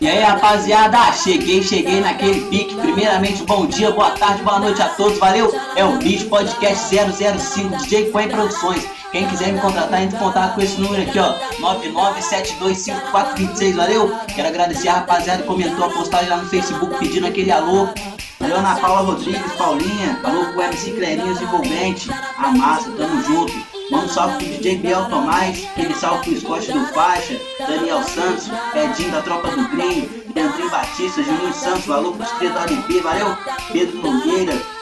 E aí rapaziada, cheguei, cheguei naquele pique. Primeiramente, bom dia, boa tarde, boa noite a todos, valeu? É o Bicho Podcast 005 DJ Coen Produções. Quem quiser me contratar, entre em contato com esse número aqui, ó, 997254426, valeu? Quero agradecer a rapaziada que comentou a postagem lá no Facebook pedindo aquele alô. Ana Paula Rodrigues, Paulinha, alô pro MC Clerinhos Envolvente, a massa, tamo junto. Manda um salve pro DJ Biel Tomás, aquele salve pro Scott do Faixa, Daniel Santos, Edinho da Tropa do Grêmio, Leandrinho Batista, Juninho Santos, valeu pro Estrela do ADP, valeu, Pedro Nogueira,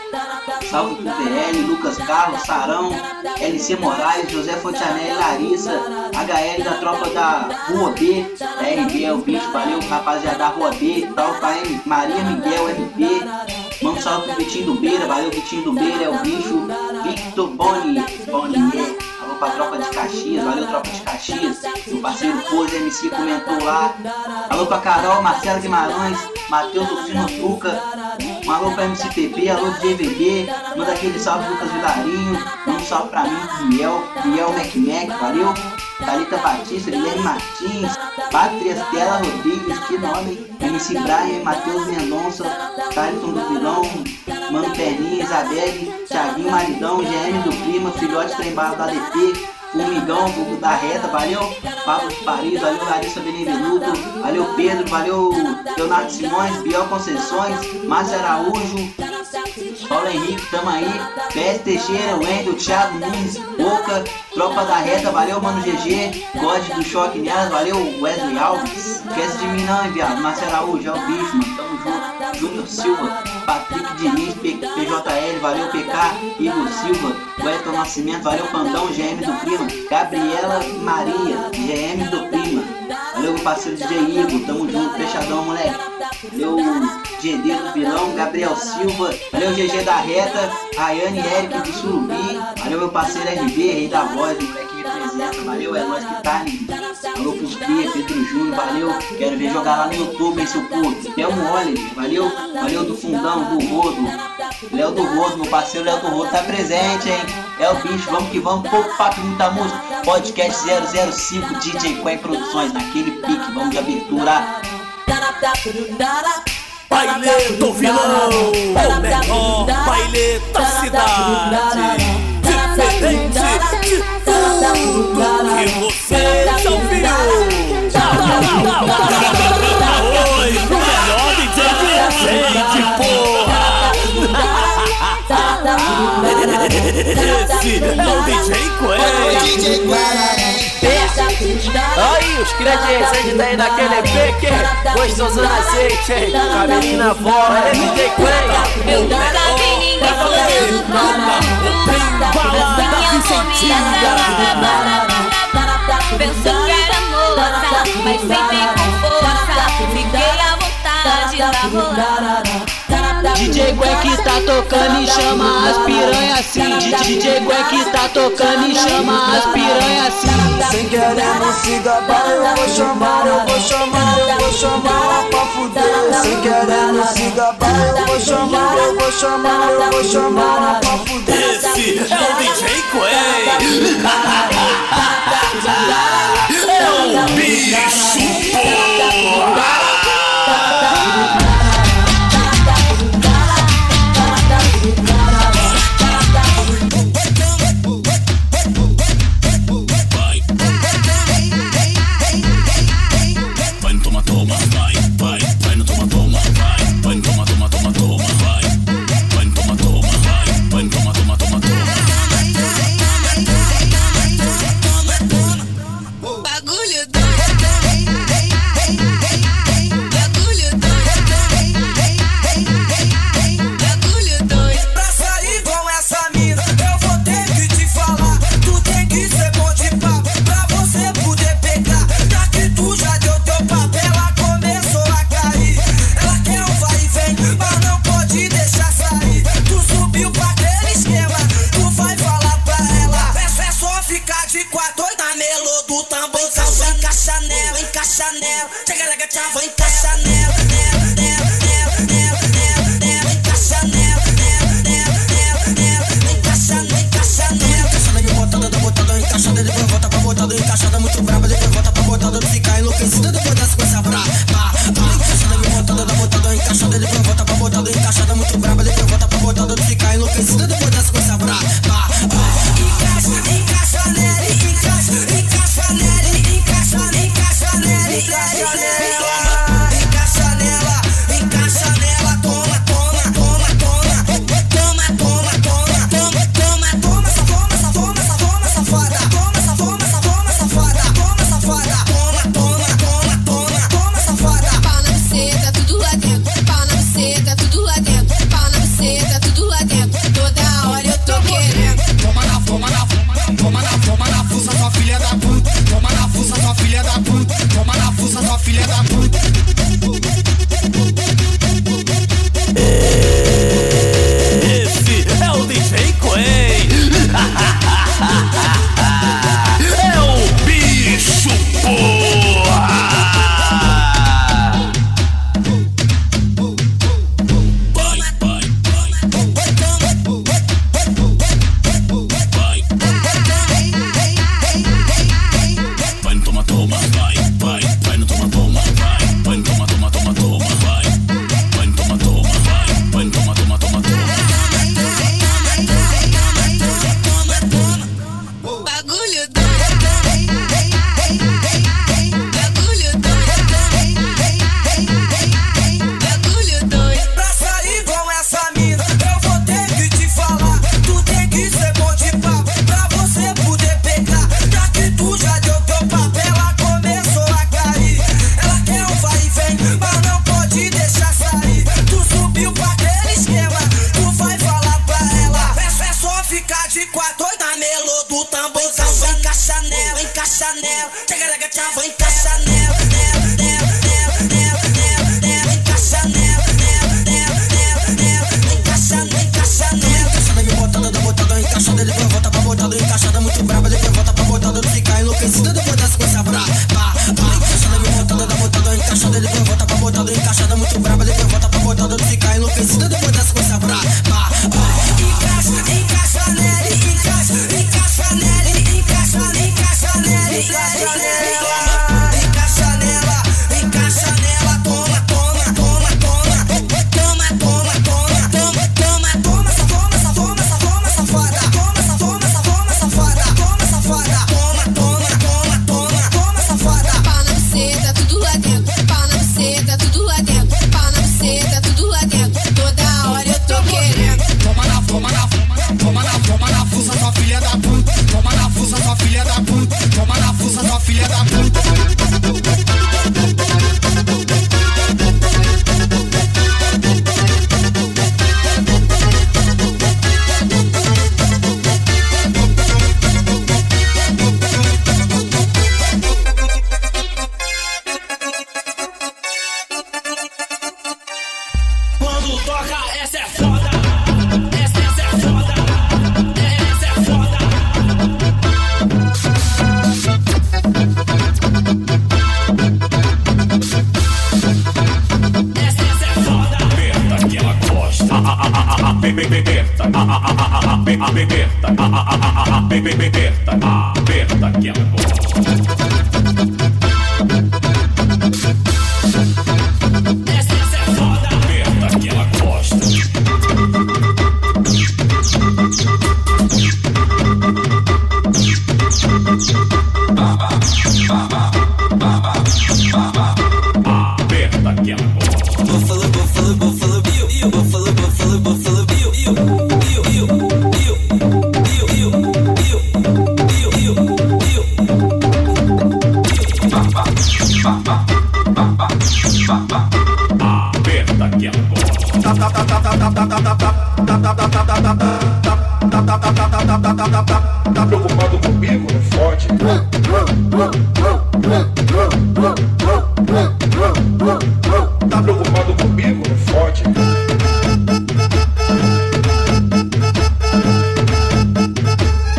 salve pro PL, Lucas Carlos, Sarão, LC Moraes, José Fontanelli, Larissa, HL da Tropa da Rua B, RB é o bicho, valeu rapaziada da Rua B, tal, KM, Maria Miguel, RB, Manda um salve pro Vitinho do Beira, valeu Vitinho do Beira, é o bicho. Victor Boni, Bonier, alô pra tropa de Caxias, valeu tropa de Caxias. Meu parceiro Pose MC comentou lá. Alô pra Carol, Marcelo Guimarães, Matheus Oficino Truca. Um alô pra MCPP, alô DVB, manda aquele salve Lucas Vilarinho, salve pra mim, Biel, Biel Mac Mac, valeu. Thalita Batista, Guilherme Martins, Patria Estela Rodrigues, que nome, MC Brian, Matheus Mendonça, Thaliton do Vilão, Mano Perninha, Isabelle, Thiaguinho Maridão, GM do Prima, Filhote Trembado da ADP, Formigão, Fogo da Reta, valeu? Pablo de Paris, valeu? Larissa Benevenuto, valeu Pedro, valeu? Leonardo Simões, Biel Conceições, Márcio Araújo, Paulo Henrique, tamo aí, Pérez Teixeira, Wendel, Thiago Nunes, Boca, Tropa da Reta, valeu Mano GG, God do Choque Nelas, valeu Wesley Alves, esquece de mim não, enviado, Márcio Araújo, é o bicho, mano, tamo junto, Júnior Silva, Patrick Diniz, PJL, valeu PK, Igor Silva, Wellington Nascimento, valeu Pandão, GM do Prima, Gabriela Maria, GM do Prima, valeu meu parceiro DJ Igor, tamo junto, fechadão moleque, GD do Vilão, Gabriel Silva, valeu GG da Reta, Rayane Eric do Surubi, valeu meu parceiro RB, Rei da Voz, moleque representa, valeu, é nós que tá, lindo. Alô pros Pedro Júnior, valeu, quero ver jogar lá no YouTube, hein, seu puto. Thelmo Oliver, valeu, valeu do Fundão, do Rodo, Léo do Rodo, meu parceiro Léo do Rodo tá presente, hein. É o bicho, vamos que vamos, pouco papo muita música. Podcast 005 DJ Quay Produções, naquele pique, vamos de abertura. Baile do vilão, o melhor baile da cidade. Diferente de tudo que você já ouviu. Esse é o DJ Quay. Aí, os crias de Resende tá aí naquele pique Gostoso na azeite, hein? Cabelinho na bola, é DJ Quay Eu nunca vi ninguém fazendo Tem balada Vicentina Pensou que era moça, mas sempre com força. Fiquei à vontade pra rolar DJ que tá tocando e chama as piranha assim. DJ que tá tocando e chama as piranha assim. Sem querer não se gabar, eu vou chamar, eu vou chamar, eu vou chamar pra fuder. Sem querer não se gabar, eu vou chamar, eu vou chamar, eu vou chamar pra fuder. Esse é o DJ Quay É o bicho, porra eu fiz tudo por das coisas pra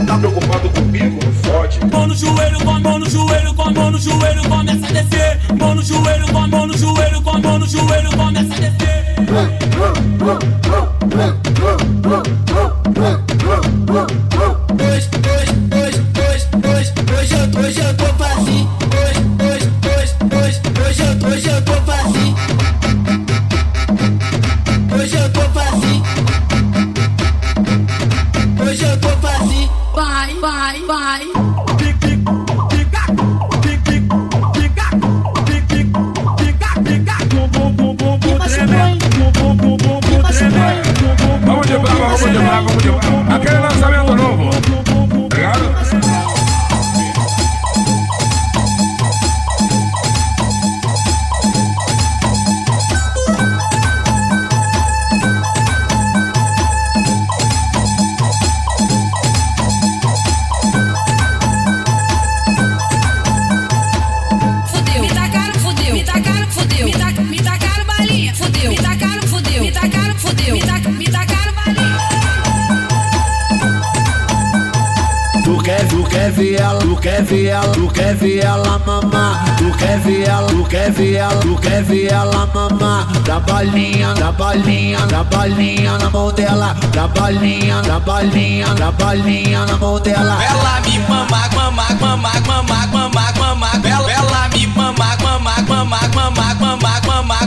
Tá preocupado comigo, não fode. Mão no joelho, com mão no joelho, com mão no joelho, começa a descer. Mão no joelho, com mão no joelho, com mão no joelho, começa a descer.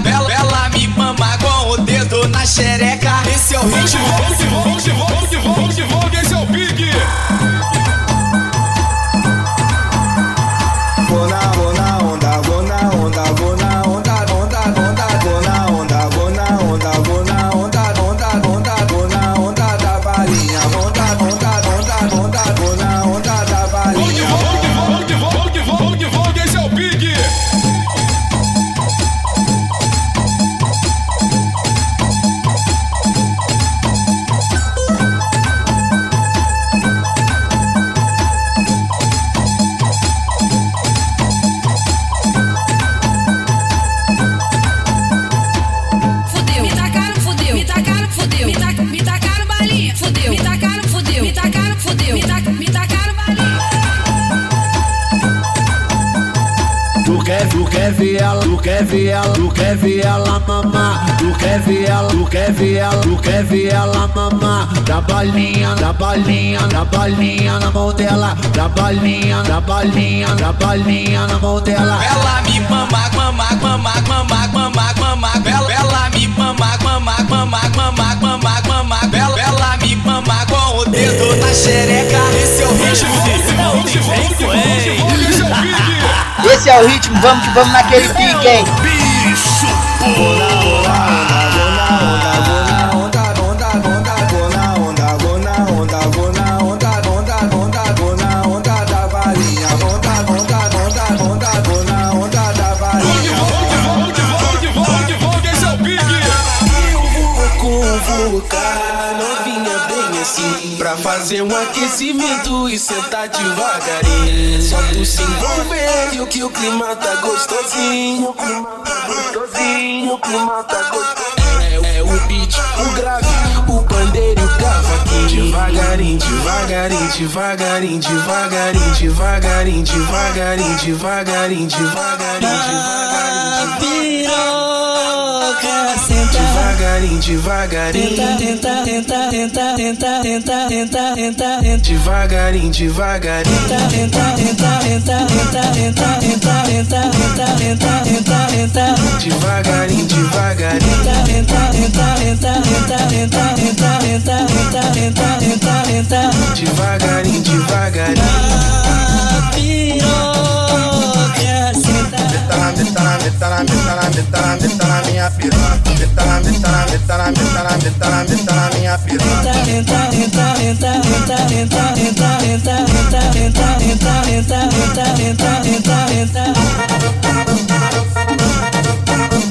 Ela, ela me mama com o dedo na xereca. Esse é o ritmo. Vamos vamos vamos vamos vamos quer ver ela, tu quer ver ela mamar, tu quer ver ela, tu quer ver ela, tu quer ver ela mamar, da balinha, da balinha, da balinha na mão dela, da balinha, da balinha, da balinha na mão dela. Ela me mama, mama, mama, mama, mama, mama. Ela, ela me mama, mama, mama, mama, mama, mama. Ela, ela me mama com o dedo na xereca. Esse é o ritmo. Vamos que vamos que esse é o pique. Esse é o ritmo, vamos que vamos naquele pique, hein? Vou na onda, onda, Pra fazer um aquecimento e sentar devagarinho. Só tu se envolver e o que o clima tá gostosinho. O clima tá gostosinho, o clima tá gostosinho. É, é o beat, o grave, o pandeiro e o cavaquinho. Devagarinho, devagarinho, devagarinho, devagarinho, devagarinho, devagarinho, devagarinho, devagarinho, devagarinho, piroca, senta, devagarinho, devagarinho. tenta, tenta, tenta, tenta, tenta, tenta, tenta, tenta. Devagarinho, devagarinho. Tenta, tenta, tenta, tenta, tenta, tenta, tenta, tenta, tenta, tenta, tenta. Devagarinho, devagarinho. Tenta, tenta, tenta, tenta, tenta, tenta, tenta, tenta, tenta, tenta, tenta. Devagarinho, devagarinho. Ah, piroca. Meta na, meta na, meta na, minha piroca. Meta na, meta na, meta na, minha tenta, tenta, tenta, tenta, tenta, tenta, tenta, tenta, tenta, tenta, tenta. Convocar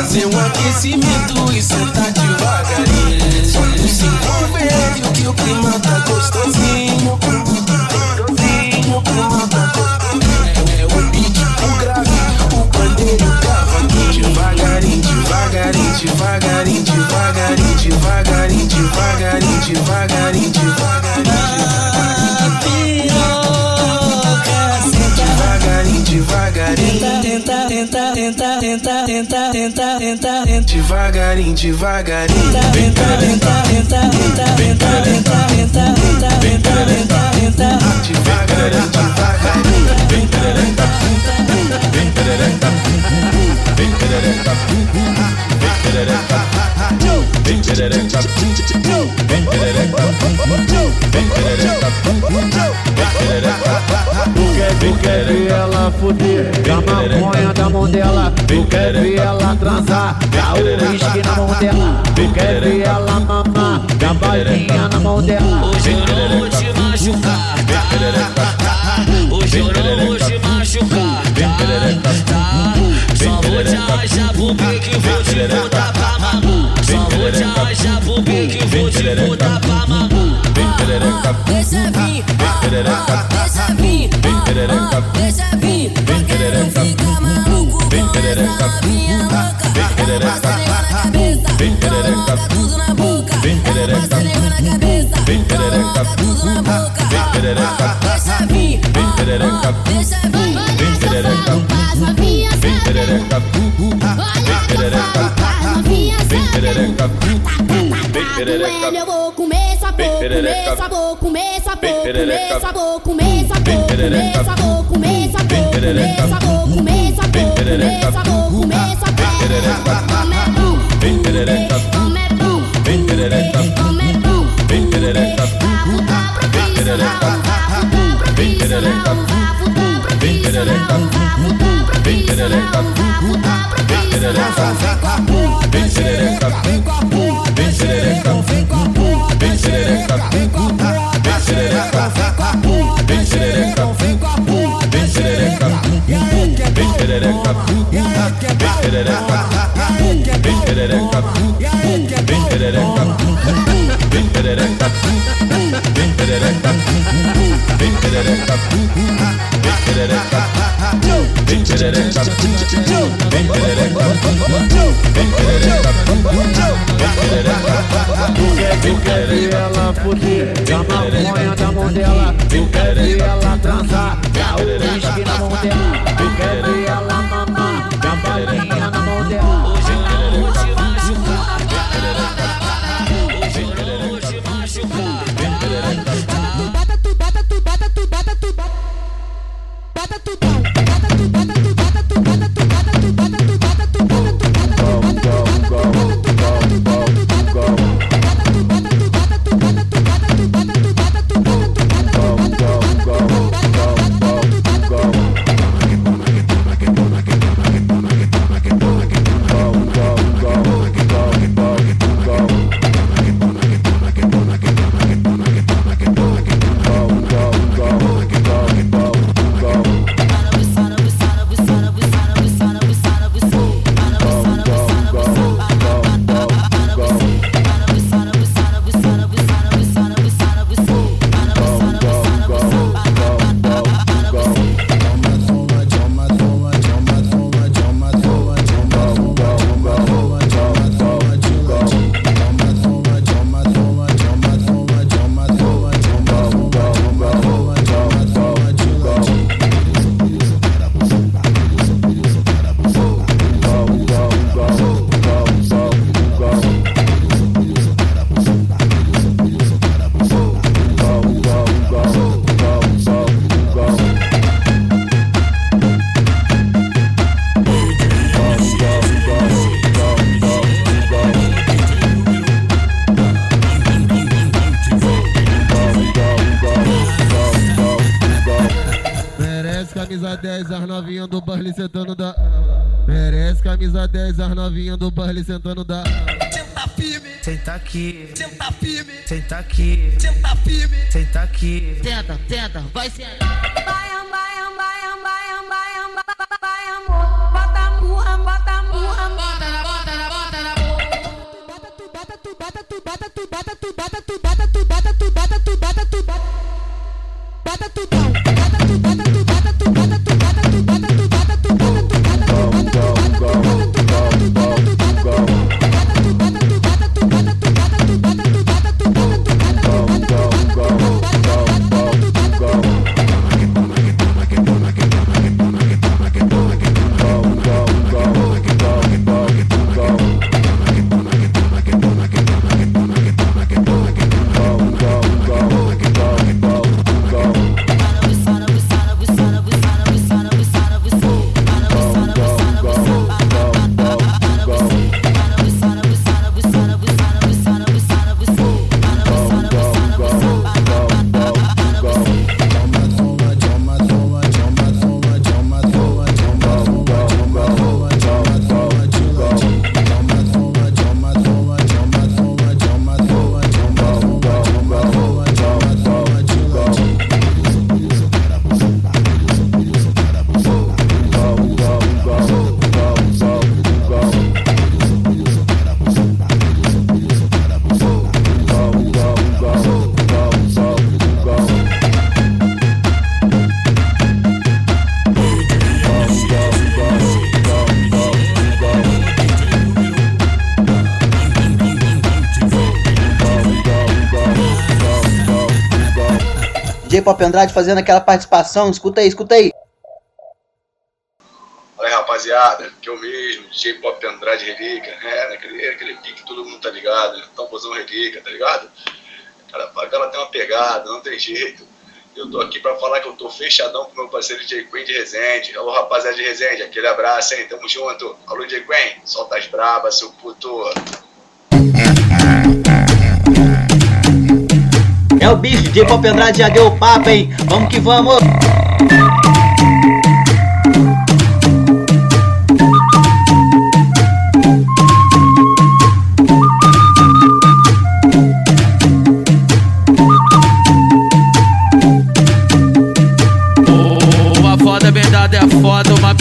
fazer um aquecimento e sentar devagarinho. Só tu se envolver o que o clima tá gostosinho. Gostosinho, o clima tá gostosinho. É o beat, o grave, o pandeiro o cavaquinho Devagarinho, devagarinho, devagarinho, devagarinho, devagarinho, devagarinho, devagarinho, devagarinho devagarinho. Tenta, tenta, tenta, tenta, tenta, tenta, tenta, tenta, devagarinho, devagarinho. Vem cá, vem cá, vem cá, vem cá, vem cá, vem cá, vem cá, vem cá, vem cá, vem cá, devagarinho, devagarinho. Vem cá, vem cá, vem cá, vem cá, vem cá, vem cá, vem cá, Vem perereca, vem perereca, vem perereca, vem perereca, Tu quer ver ela fuder Da maconha da mão dela Tu quer ver ela transar Da uísque na mão dela Tu quer ver ela mamar Da balinha na mão dela Hoje eu não vou te machucar Hoje eu não vou te machucar Só vou te arranjar pro pique Vou te botar pra mamu Só vou te arranjar pro pique Vou te botar pra mamu mamar Deixa vir perereca, deixa vir, vem perereca, deixa vir, vem perereca, fica maluco, vem perereca, minha boca, vem perereca, vem perereca, tudo na boca, vem perereca, vem perereca, tudo na boca, vem perereca, deixa vir, vem perereca, deixa vir, vem perereca, vem perereca, vem perereca, vem perereca, vem perereca, eu vou comer, só vou comer, só vou comer sabor, comer sabor, comer sabor, comer sabor, comer sabor, comer sabor, comer sabor, comer sabor, comer sabor. Como é bom, como é bom, como é bom, vá voltar pra piso, vá voltar pra piso, vá voltar pra piso, vá voltar pra piso, vá voltar pra piso, vá voltar pra piso, vá voltar pra piso, vem com a xerereca, vem xerereca, vem xerereca, vem xerereca, vem xerereca, vem xerereca, vem xerereca, vem xerereca, vem xerereca, vem xerereca, vem xerereca, vem xerereca, Eu quero ver ela fuder, da maconha da mão dela. Eu quero ver ela transar. às 10, as novinhas do baile sentando da. Senta firme, senta aqui, senta firme, senta aqui, senta firme, senta aqui. Senta, senta, vai sentar. DJ Pop Andrade fazendo aquela participação. Escuta aí, escuta aí. Fala aí, rapaziada, que eu mesmo, DJ Pop Andrade Relíquia, é, naquele, aquele pique todo mundo tá ligado, né? Tamborzão Relíquia, tá ligado? Cara, a cara tem uma pegada, não tem jeito. Eu tô aqui pra falar que eu tô fechadão com meu parceiro DJ Queen de Resende. Alô, rapaziada de Resende, aquele abraço, hein? Tamo junto. Alô, DJ Queen, solta as brabas, seu puto. É o bicho, DJ Pop Andrade já deu o papo, hein? Vamos que vamos!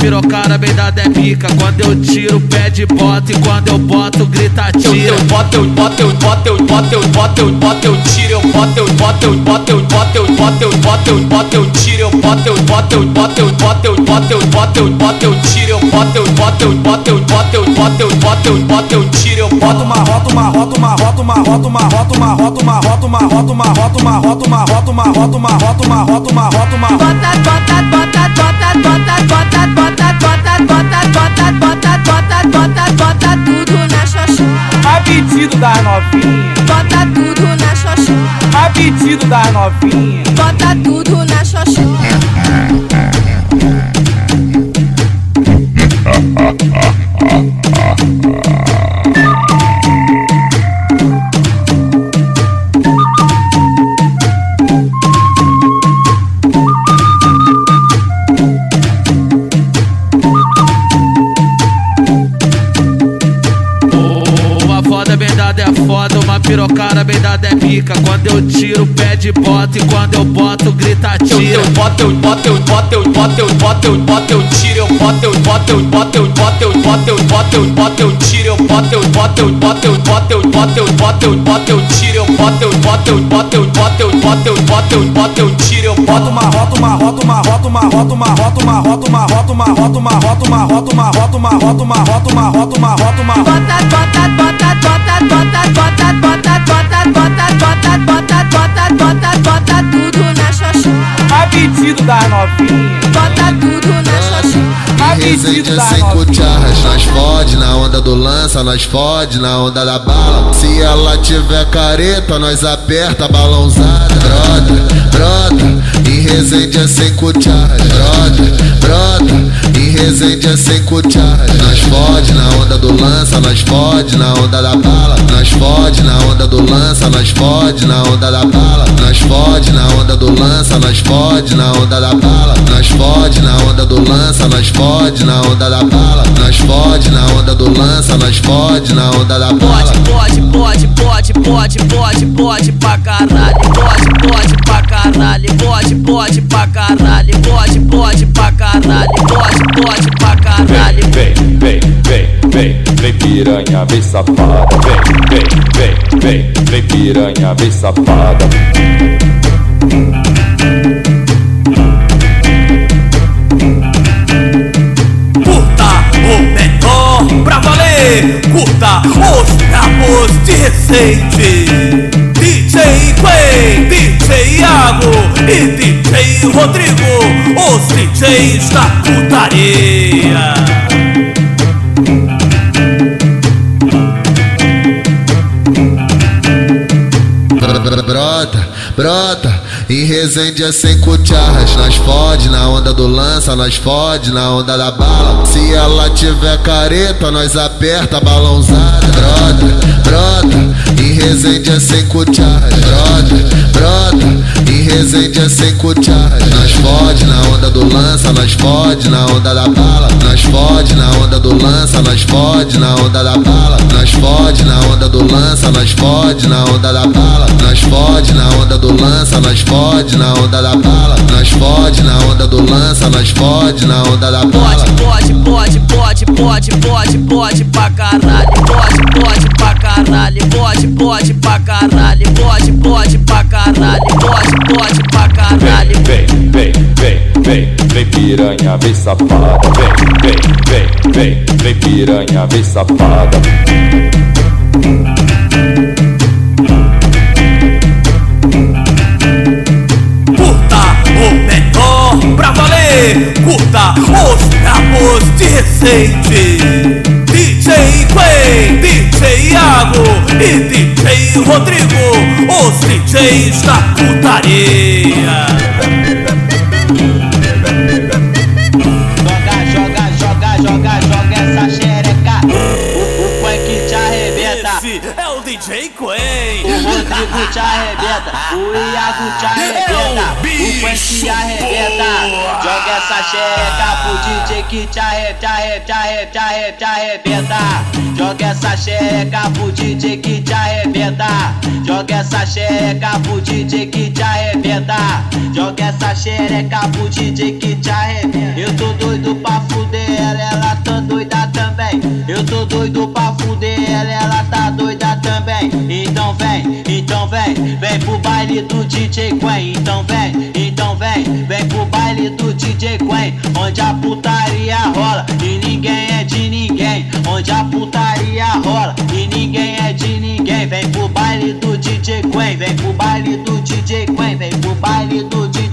Pirocada bem dada é pica. Quando eu tiro, pede bota e quando eu boto, grita tira. Eu boto, eu boto, eu boto, eu boto, eu boto, eu boto, eu tiro, eu boto, eu boto, eu boto, eu boto, eu boto, eu boto, eu boto, eu tiro, eu boto, eu boto, eu boto, eu boto, eu boto, eu boto, eu boto, eu tiro, eu boto, eu boto, eu boto, eu boto, eu boto, eu boto, eu boto, eu tiro, eu boto uma rota, uma rota, uma rota, uma rota, uma rota, uma rota, uma rota, uma rota, uma rota, uma rota, uma rota, uma rota, uma rota, uma rota, uma rota, uma rota. Bota, bota, bota, bota, bota, bota, bota, bota, bota, bota, bota, bota, bota tudo na xoxô. A pedido das novinhas. Bota tudo na xoxô. A pedido das novinhas. Bota tudo tira. Eu boto, eu boto, eu boto, eu boto, eu boto, eu boto, eu tiro, eu boto, eu boto, eu boto, eu boto, eu boto, eu boto, eu boto, eu tiro, eu boto, eu boto, eu boto, eu boto, eu boto, eu boto, eu boto, eu tiro, eu boto, eu boto, eu boto, eu boto, eu boto, eu boto, eu boto, eu tiro, eu boto uma rota, uma rota, uma rota, uma rota, uma rota, uma rota, uma rota, uma rota, uma rota, uma rota, uma rota, uma rota, uma rota, uma rota, uma rota, uma rota. Bota, bota, bota, bota, bota, bota, pedido das novinhas. Bota tudo na xoxô. A pedido sem cucharras, nós fode na onda do lança, nós fode na onda da bala. Se ela tiver careta, nós aperta a balãozada. Brota, brota, Resende é sem cucharras. Brota, brota, Resende é sem cucharras. Nós fode na onda do lança, nós fode na onda da bala. Nós fode na onda do lança, nós fode na onda da bala. Nós fode na onda do lança, nós fode na onda da bala. Nós fode na onda do lança, nós fode na onda da bala. Nós fode na onda do lança, nós fode na onda da bala. Pode, pode, pode, pode, pode, pode pra caralho. Pode, pode pra caralho. Pode, pode pra caralho. Pode, pode pra caralho. Pode, pode pra caralho. Vem, vem, vem, vem, vem piranha, vem safada. Vem, vem, vem, vem, vem piranha, vem safada. Curta o melhor pra valer. Curta os brabos de recente. DJ Quay, DJ Iago e DJ Rodrigo, os DJs da putaria. Brota, brota, em Resende é sem cucharras. Nós fode na onda do lança, nós fode na onda da bala. Se ela tiver careta, nós aperta balãozada. Brota, brota, Resende é sem cucharras. Brota, brota, em Resende é sem cucharras. Nós fode na onda do lança, nós fode na onda da bala. Nós fode na onda do lança, nós fode na onda da bala. Nós fode na onda do lança, nós fode na onda da bala. Nós fode na onda do lança, nós fode na onda da bala. Nós fode na onda do lança, nós fode na onda da bala. Pode, pode, pode, pode, pode, pode, pode pra caralho, pode, pode pra caralho, pode, pode pra caralho, pode, pode pra caralho, pode, pode pra caralho. Vem, vem, vem, vem, vem piranha, vem safada, vem, vem, vem, vem, vem piranha, vem safada. Curta o melhor pra valer, curta os trapos de recente. DJ Quay, DJ Iago e DJ Rodrigo, os DJs da putaria. Te arrebenta. O Iago te arrebenta. O funk te arrebenta. Joga essa xereca pro DJ que te arrebenta, te arrebenta, te arrebenta. Joga essa xereca pro DJ que te arrebenta. Joga essa xereca pro DJ que te arrebenta. Joga essa xereca pro DJ que te arrebenta. Eu tô doido pra fuder ela, ela tá doida também. Eu tô doido pra fuder ela, ela tá doida também. Então vem, então vem, vem pro baile do DJ Quen. Então vem, então vem, vem pro baile do DJ Quen. Onde a putaria rola e ninguém é de ninguém. Onde a putaria rola e ninguém é de ninguém. Vem pro baile do DJ Quen, vem pro baile do DJ Quen, vem pro baile do DJ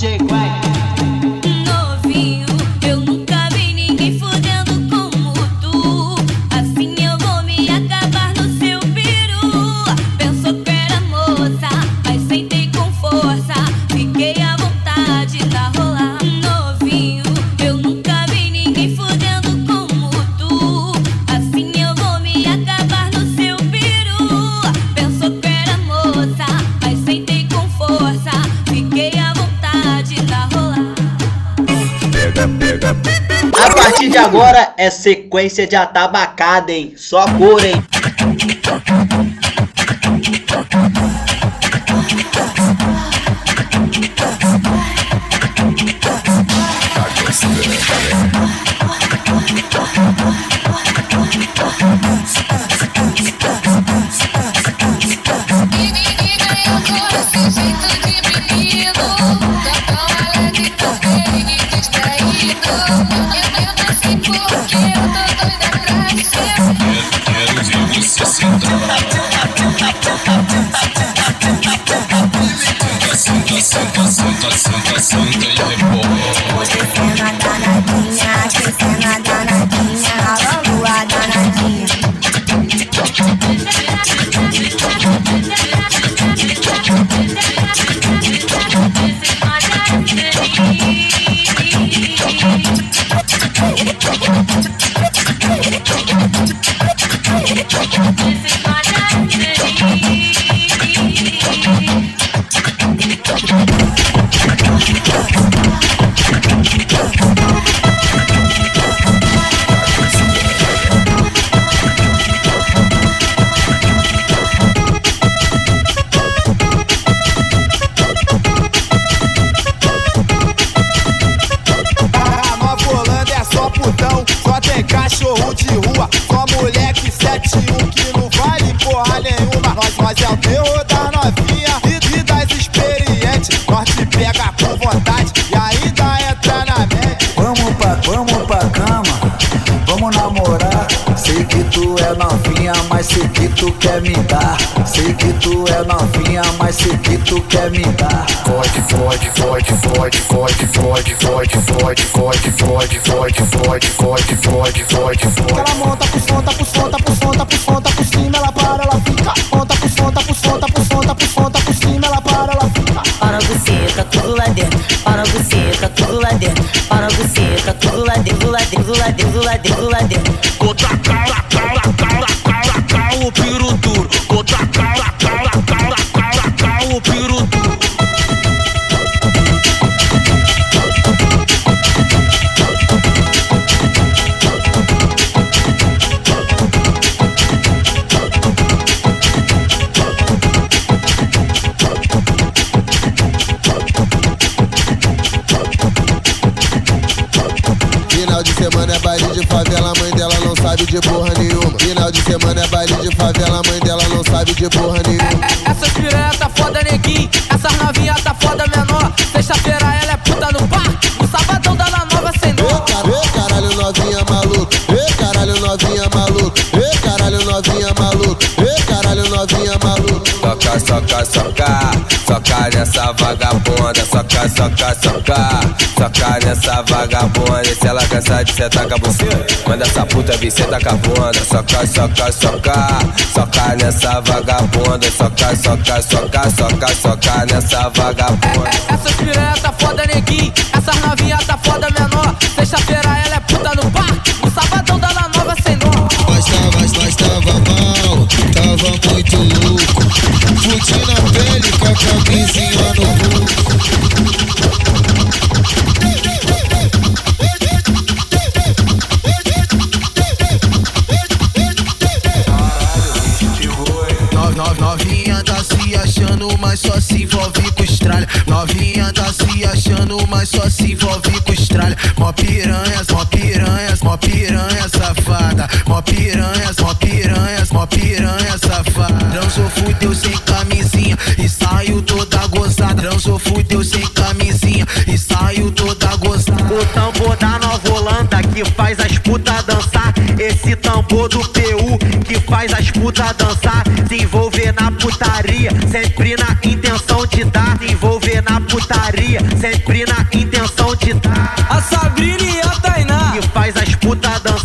agora é sequência de atabacada, hein? Só cor, hein? Mas sei que tu quer me dar. Sei que tu é novinha, mas sei que tu quer me dar. Fode, fode, fode, fode, fode, fode, fode, fode, fode, fode, fode, fode, fode, fode, fode, fode. Ela monta tá som, tá pro som, tá pro som, tá por cima, ela para, ela fica. Monta tá som, tá pro som, tá pro som, tá por cima, ela para, ela fica. Para você, tá tudo lá dentro. Para você, tá tudo lá dentro. Para você, tá tudo lá dentro, lá dentro, lá dentro, lá dentro, lá dentro. Vou tacar, tacar, Final de semana é baile de favela, mãe dela não sabe de porra nenhuma. Essas piranha tá foda, neguinho. Essas novinha tá foda, menor. Sexta-feira ela é puta no parque. No sabadão da La nova sem nó. Caralho, novinha. Soca, soca, soca, soca nessa vagabunda, soca, soca, soca, soca nessa vagabunda. E se ela cansar de sentar com a buceta, manda essa puta vir sentar com a bunda, soca, soca, soca, soca nessa vagabunda, soca, soca, soca, soca, soca nessa vagabunda. Essas piranha tá foda, neguinho. Essas novinha tá foda, menor. Sexta-feira Fute na pele com a camisinha no cu. No- no- Novinha tá se achando, mas só se envolve com estralha. Novinha tá se achando, mas só se envolve com estralha. Mó piranhas, mó piranhas, mó piranha safada. Mó piranhas, mó piranhas, mó piranha safada. Transou, fudeu sem camisinha e saiu toda gozada. Transou, fudeu sem camisinha e saiu toda gozada. O tambor da Nova Holanda que faz as putas dançar. Esse tambor do PU que faz as putas dançar. Se envolver na putaria, sempre na intenção de dar. Se envolver na putaria, sempre na intenção de dar. A Sabrina e a Tainá. Que faz as putas dançar.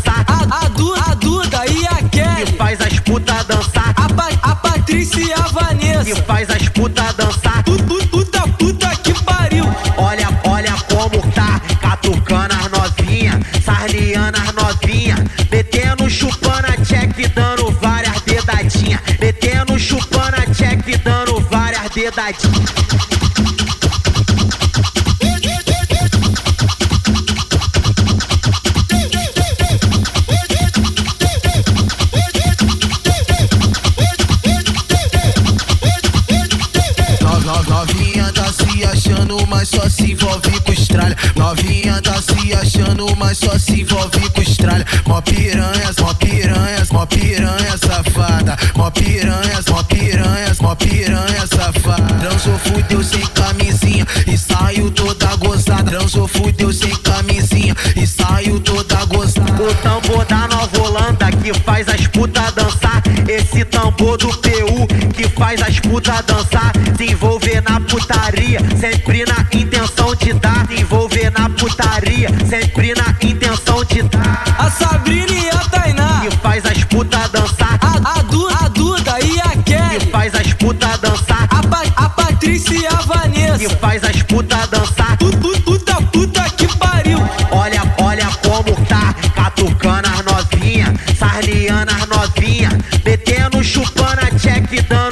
Faz as putas dançar. Se envolver na putaria, sempre na intenção de dar. Se envolver na putaria, sempre na intenção de dar. A Sabrina e a Tainá. Que faz as putas dançar. A, a, Du- a Duda e a Kelly. Que faz as putas dançar. A, Pa- a Patrícia e a Vanessa. Que faz as putas dançar. Puta, puta, puta que pariu. Olha, olha como tá catucando as novinha, sarneando as novinha, metendo chupando a check, dando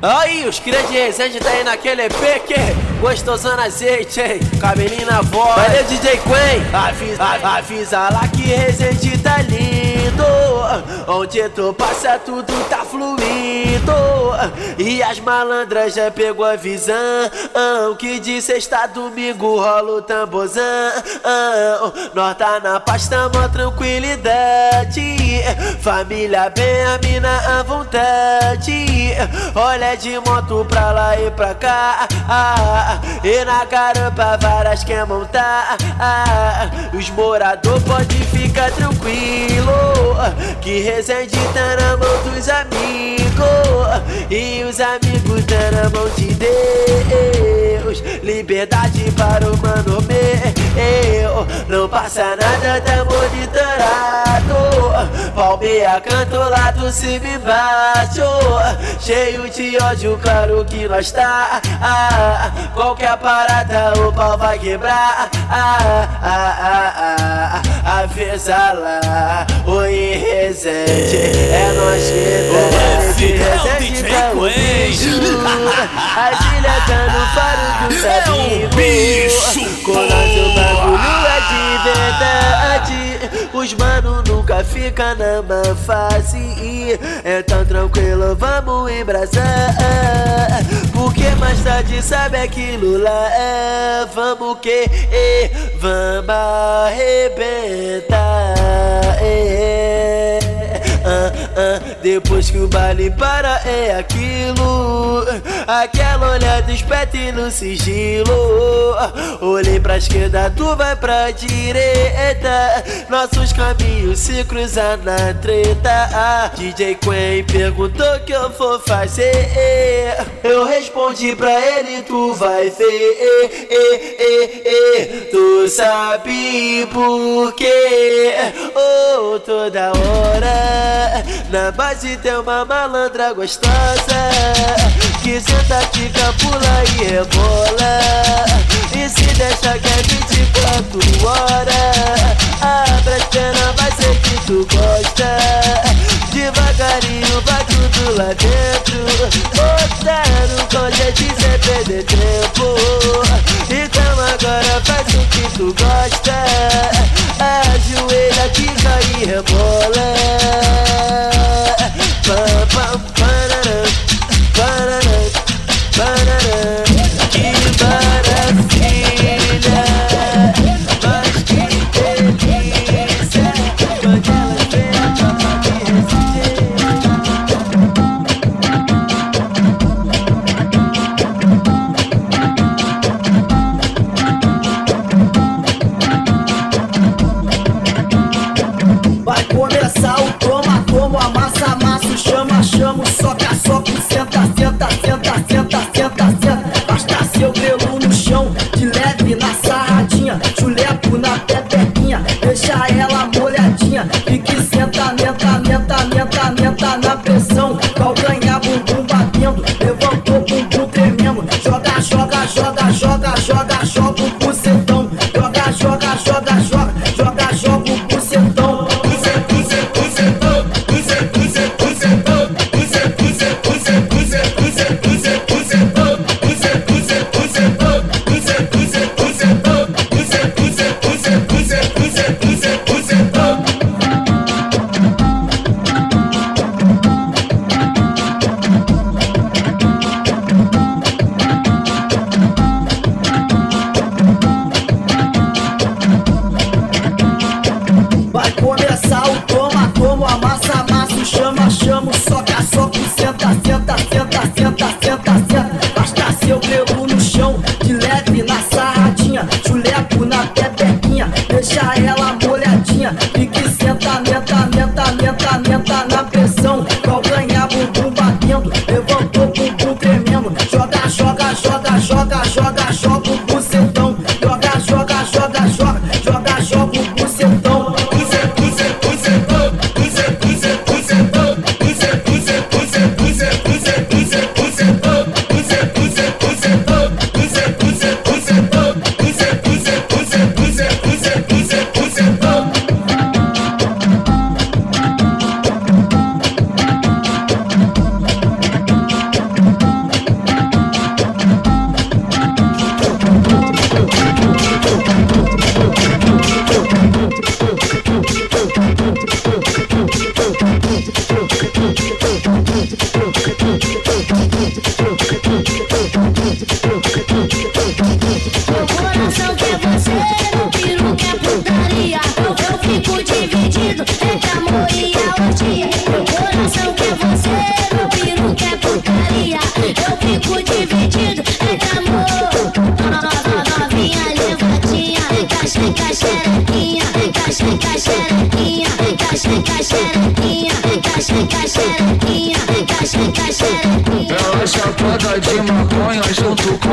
Aí, os cria de Resende tá aí naquele EP que gostosando azeite, hein? Cabelinho na voz. Valeu, DJ Quen. Avisa, avisa lá que Resende tá lindo. Onde tu passa, tudo tá fluindo. E as malandras já pegou a visão. Que de sexta a domingo rola o tamborzão. Nós tá na paz, tamo tranquilidade. Família bem, a mina à vontade. Olha de moto pra lá e pra cá. e na caramba várias quer montar. os moradores podem ficar tranquilo. Que Resende tá na mão dos amigos. E os amigos tá na mão de Deus. Liberdade para o mano meu. Não passa nada, tá monitorado. Palmeia canto lá do cima e embaixo. Cheio de ódio, claro que nós tá. Ah, qualquer parada o pau vai quebrar. Ah, ah, ah, avisa lá. Oi, Resende. É nós que tá de Resende tá o bicho. As ilhas dando faro dos amigos. Com nós o bagulho é de verdade. Os mano nunca fica na má fase. Então tranquilo, vamos embrasar. Porque mais tarde sabe aquilo lá. é, Vamos que? eh, Vamos arrebentar. eh, ah, ah, depois que o baile para é aquilo. Aquela olhada esperta e no sigilo. Olhei pra esquerda, tu vai pra direita. Nossos caminhos se cruzam na treta. Ah, DJ Quen perguntou o que eu vou fazer. Eu respondi pra ele, tu vai ver. Tu sabe por quê? Oh, toda hora Na base tem uma malandra gostosa Que senta, fica, pula e rebola. E se deixa que é 24 horas Abre as pernas, vai ser que tu gosta. Devagarinho vai tudo lá dentro. Botaram com gente sem perder tempo Agora faz o que tu gosta. Ajoelha, quica e rebola Pam, pam, pararam, pararam, pararam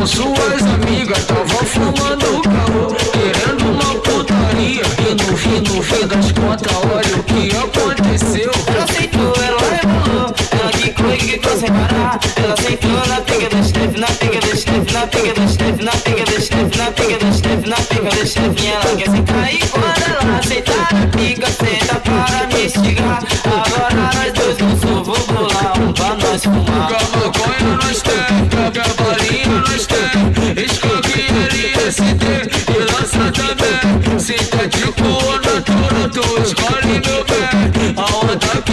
suas amigas Tava fumando caô, querendo uma putaria E no fim, no fim das contas, olha o que aconteceu. Ela aceitou, ela rebolou Ela quicou e quicou sem parar. Ela sentou na pica do chefe, na pica do chefe Na pica do chefe, na pica do chefe Na pica do chefe, na pica do chefe E ela quer sentar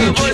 onda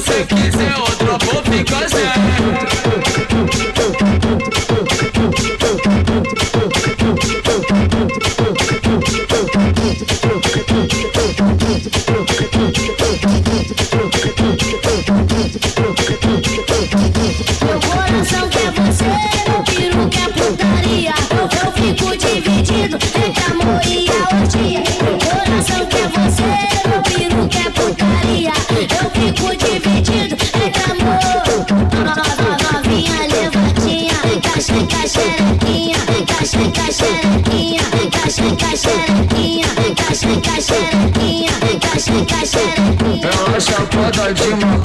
I'll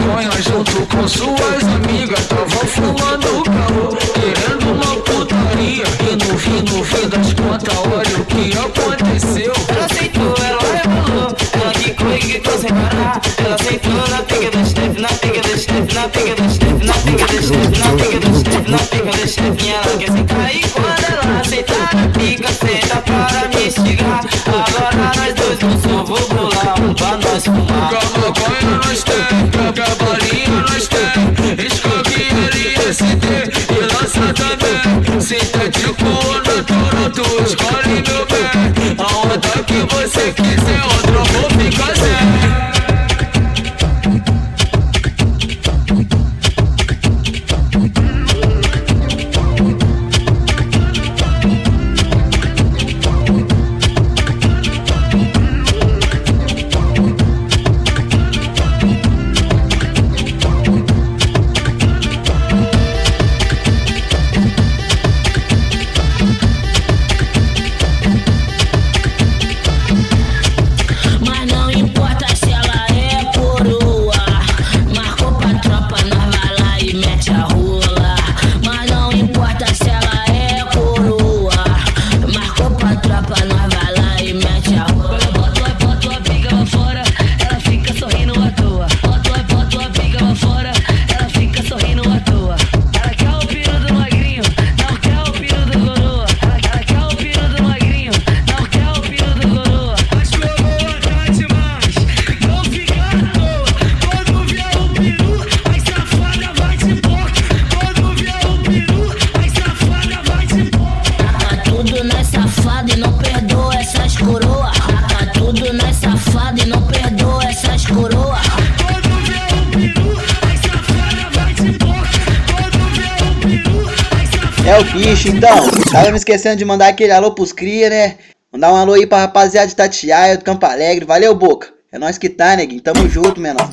Tava me esquecendo de mandar aquele alô pros cria, né? Mandar um alô aí pra rapaziada de Tatiaia, do Campo Alegre. Valeu, Boca. É nós que tá, neguinho. Tamo junto, menor.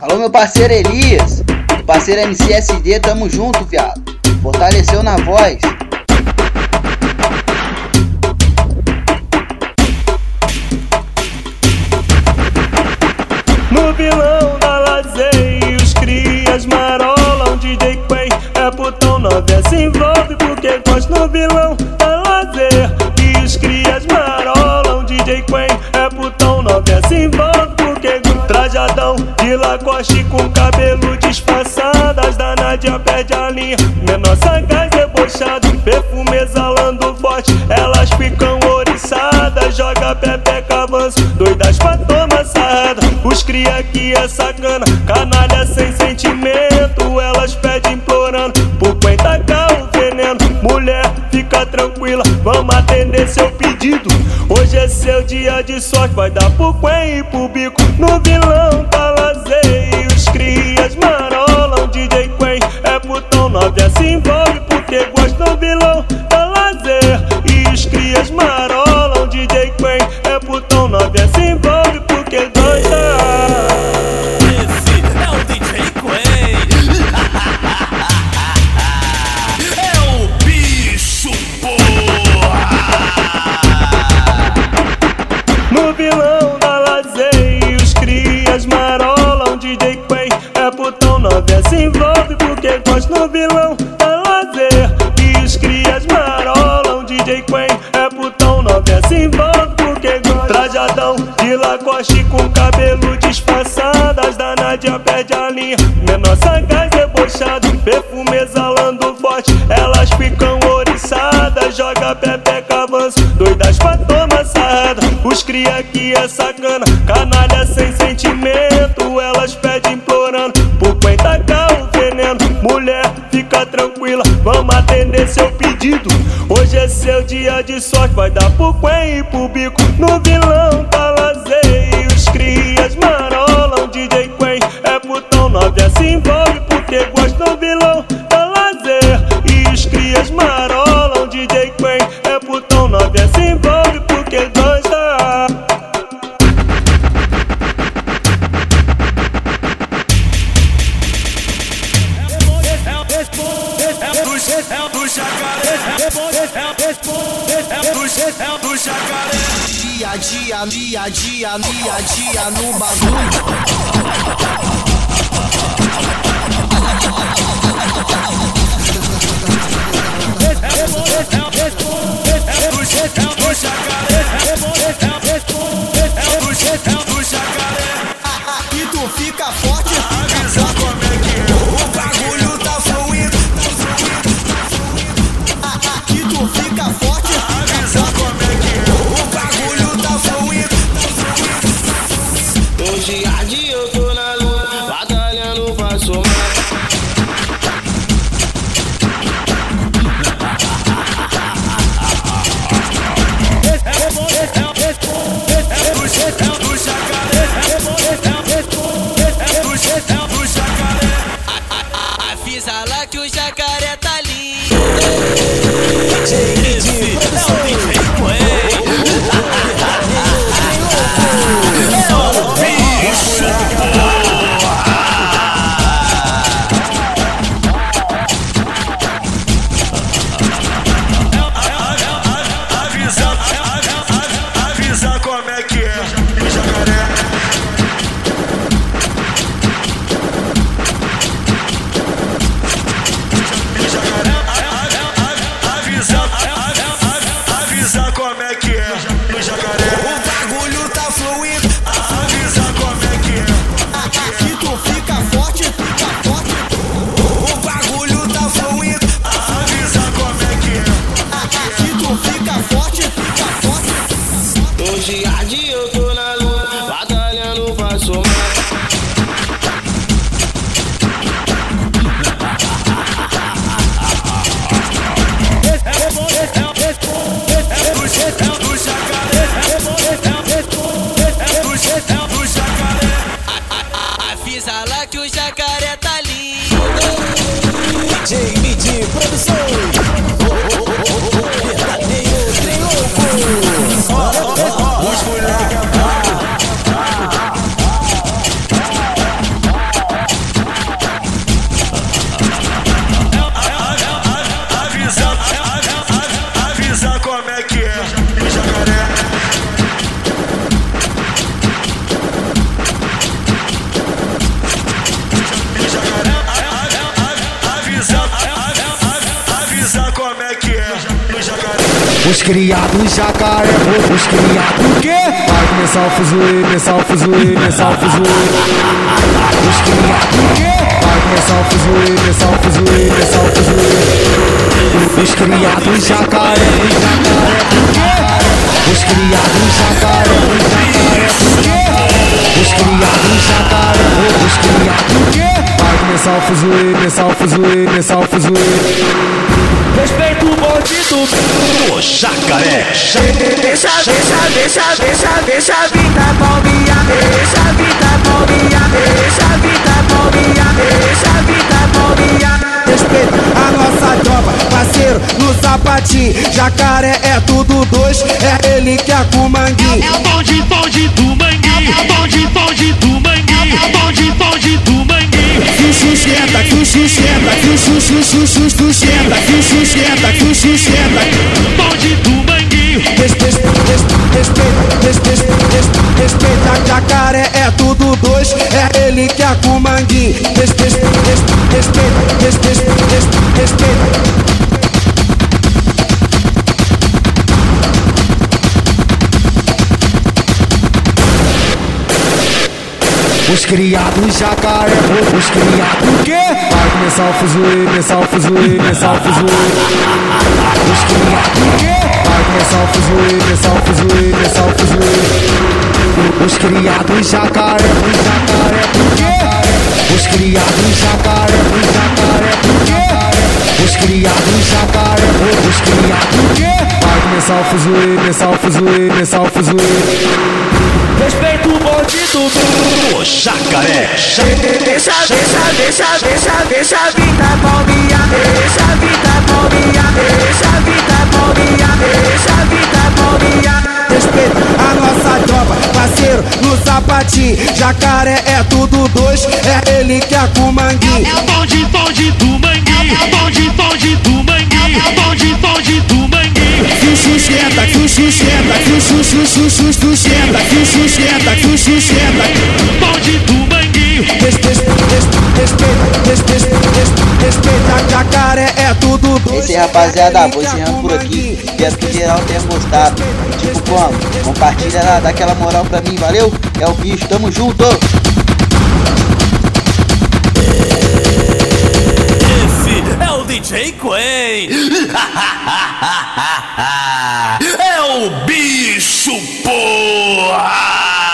Alô, meu parceiro Elias. Meu parceiro MCSD. Tamo junto, viado. Fortaleceu na voz. No vilão da Lazei, os crias marolam DJ Quay. É putão, nove é se envolve porque no vilão é lazer. E os crias marolam DJ Quen é putão Novinha é em envolve porque Trajadão. De lacoste com cabelo disfarçado As Nadia perde a linha. Menor sagaz debochado Perfume exalando forte. Elas ficam oriçadas Joga pepeca avanço. Doidas pra tomar sarrada. Os cria que é sacana Canalha sem sentimento. dia de sorte vai dar pro quen e pro bico no vilão. mesalando me exalando forte. Elas ficam oriçadas, joga pepeca, avanço Doidas pra tomar sarrada, os cria que é sacana. Canalha sem sentimento, elas pedem implorando. Por quem cá o veneno, mulher, fica tranquila, vamos atender seu pedido. Hoje é seu dia de sorte, vai dar pro quen e pro bico. No vilão tá dia, dia Do Os criados jacaré, os criados o quê? Vai começar o fuzuê, começar o fuzuê, começar o fuzuê. Os criados o quê? Vai começar o fuzuê, começar o fuzuê, começar o fuzuê. Os criados jacaré, jacaré o quê? Os criados jacaré, jacaré o quê? Os criados jacaré, os criados o quê? O fuzuê, o fuzuê, o fuzuê. Respeita o bonde do O jacaré. Deixa, deixa, deixa, deixa, deixa a vida palminha, deixa a vida palminha, deixa a vida palminha, deixa a vida palminha. Respeita a nossa tropa, parceiro no sapatinho. Jacaré é tudo dois, é ele que é com manguinho. É o bonde, bonde do manguinho. Bonde, bonde do manguinho. Bonde, bonde do manguinho. Que sustenta, que sustenta, que su- su- su- su- sustenta, que sustenta, que sustenta. Bonde do manguinho. Res- res- res- Respeita, res- res- res- respeita, jacaré é tudo dois, é ele que é com manguinho. Res- res- res- Respeita, res- res- res- respeita. Os criados jacaré, os criados quê? Vai começar o fuzuê, começar o fuzuê, começar o fuzuê. Os criados quê? Vai começar o fuzuê, começar o fuzuê, começar o fuzuê. Os criados jacaré, os jacaré o quê? Os criados jacaré, os jacaré o quê? Os criados jacaré, os criados quê? Vai começar o fuzuê, começar o fuzuê, começar o fuzuê. Respeita o bonde do jacaré. Deixa, deixa, deixa, deixa, deixa a vida palminha, deixa a vida palminha, deixa a vida palminha, deixa a vida palminha respeito a nossa tropa, parceiro no sapatinho. Jacaré é tudo dois, é ele que é com manguinho. É o bonde, bonde do manguinho. É o bonde, bonde do manguinho. É o bonde, bonde do manguinho. Sustenta, que o sustenta, que o sustenta, que o sustenta, que o sustenta. Bonde do manguinho. Respeita, jacaré é tudo dois. Esse rapaziada, é vou encerrando por aqui. Espero que geral tenha gostado. Tipo, Vamos, compartilha lá, dá aquela moral pra mim, valeu? É o bicho, tamo junto! Esse é o DJ Queen! é o bicho, porra!